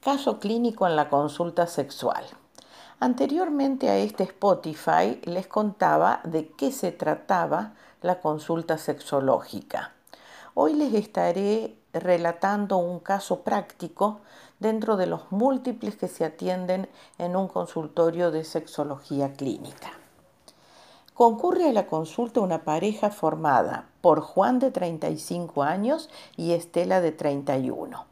Caso clínico en la consulta sexual. Anteriormente a este Spotify les contaba de qué se trataba la consulta sexológica. Hoy les estaré relatando un caso práctico dentro de los múltiples que se atienden en un consultorio de sexología clínica. Concurre a la consulta una pareja formada por Juan de 35 años y Estela de 31.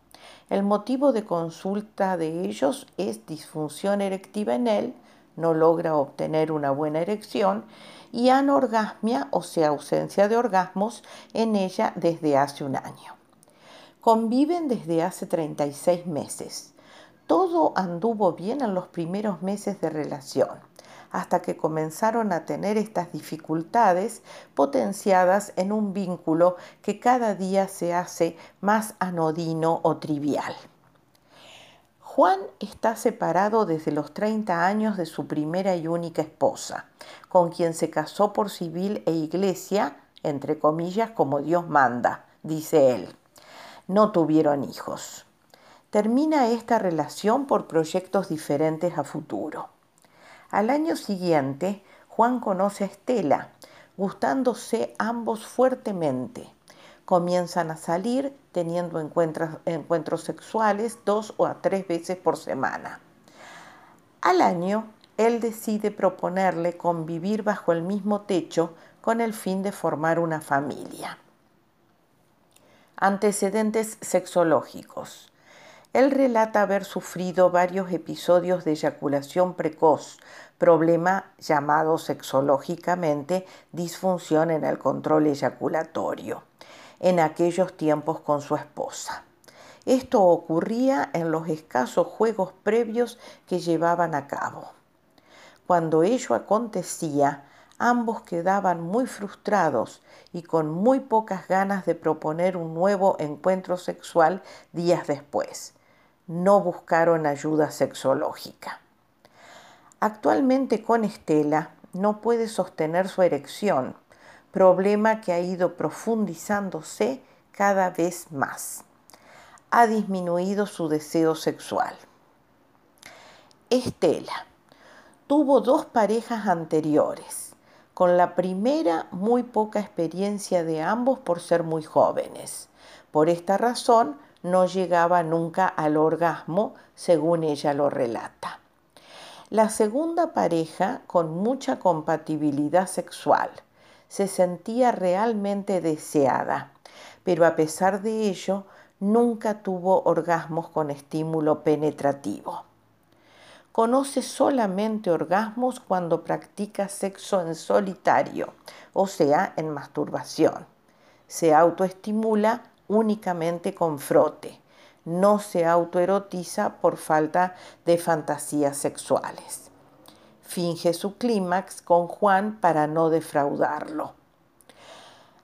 El motivo de consulta de ellos es disfunción erectiva en él, no logra obtener una buena erección y anorgasmia, o sea, ausencia de orgasmos en ella desde hace un año. Conviven desde hace 36 meses. Todo anduvo bien en los primeros meses de relación hasta que comenzaron a tener estas dificultades potenciadas en un vínculo que cada día se hace más anodino o trivial. Juan está separado desde los 30 años de su primera y única esposa, con quien se casó por civil e iglesia, entre comillas, como Dios manda, dice él. No tuvieron hijos. Termina esta relación por proyectos diferentes a futuro. Al año siguiente, Juan conoce a Estela, gustándose ambos fuertemente. Comienzan a salir teniendo encuentros, sexuales dos o tres veces por semana. Al año, él decide proponerle convivir bajo el mismo techo con el fin de formar una familia. Antecedentes sexológicos. Él relata haber sufrido varios episodios de eyaculación precoz, problema llamado sexológicamente disfunción en el control eyaculatorio, en aquellos tiempos con su esposa. Esto ocurría en los escasos juegos previos que llevaban a cabo. Cuando ello acontecía, ambos quedaban muy frustrados y con muy pocas ganas de proponer un nuevo encuentro sexual días después no buscaron ayuda sexológica. Actualmente con Estela no puede sostener su erección, problema que ha ido profundizándose cada vez más. Ha disminuido su deseo sexual. Estela tuvo dos parejas anteriores. Con la primera muy poca experiencia de ambos por ser muy jóvenes. Por esta razón no llegaba nunca al orgasmo, según ella lo relata. La segunda pareja, con mucha compatibilidad sexual, se sentía realmente deseada, pero a pesar de ello, nunca tuvo orgasmos con estímulo penetrativo. Conoce solamente orgasmos cuando practica sexo en solitario, o sea, en masturbación. Se autoestimula únicamente con frote. No se autoerotiza por falta de fantasías sexuales. Finge su clímax con Juan para no defraudarlo.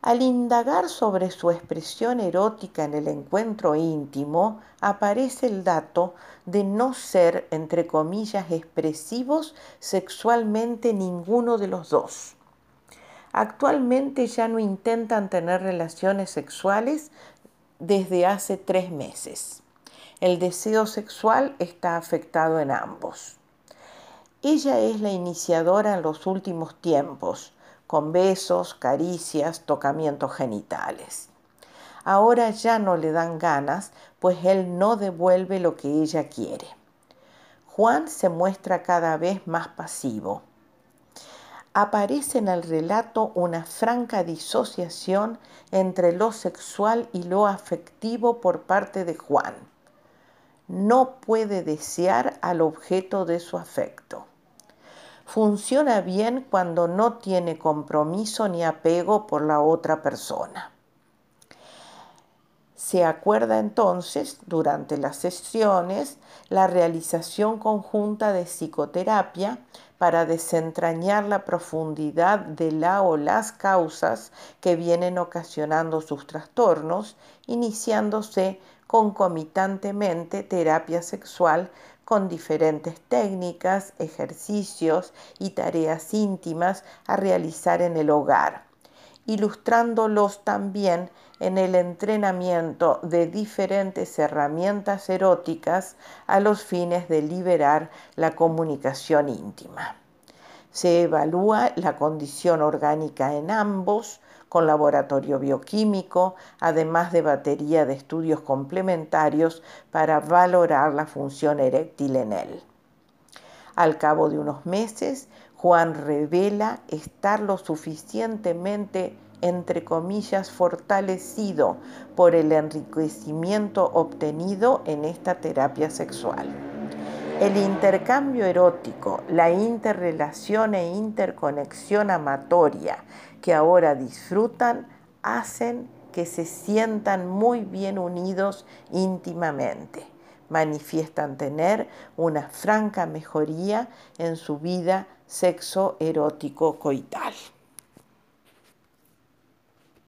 Al indagar sobre su expresión erótica en el encuentro íntimo, aparece el dato de no ser, entre comillas, expresivos sexualmente ninguno de los dos. Actualmente ya no intentan tener relaciones sexuales desde hace tres meses. El deseo sexual está afectado en ambos. Ella es la iniciadora en los últimos tiempos, con besos, caricias, tocamientos genitales. Ahora ya no le dan ganas, pues él no devuelve lo que ella quiere. Juan se muestra cada vez más pasivo aparece en el relato una franca disociación entre lo sexual y lo afectivo por parte de Juan. No puede desear al objeto de su afecto. Funciona bien cuando no tiene compromiso ni apego por la otra persona. Se acuerda entonces, durante las sesiones, la realización conjunta de psicoterapia para desentrañar la profundidad de la o las causas que vienen ocasionando sus trastornos, iniciándose concomitantemente terapia sexual con diferentes técnicas, ejercicios y tareas íntimas a realizar en el hogar ilustrándolos también en el entrenamiento de diferentes herramientas eróticas a los fines de liberar la comunicación íntima. Se evalúa la condición orgánica en ambos con laboratorio bioquímico, además de batería de estudios complementarios para valorar la función eréctil en él. Al cabo de unos meses, Juan revela estar lo suficientemente entre comillas, fortalecido por el enriquecimiento obtenido en esta terapia sexual. El intercambio erótico, la interrelación e interconexión amatoria que ahora disfrutan hacen que se sientan muy bien unidos íntimamente. Manifiestan tener una franca mejoría en su vida sexo erótico coital.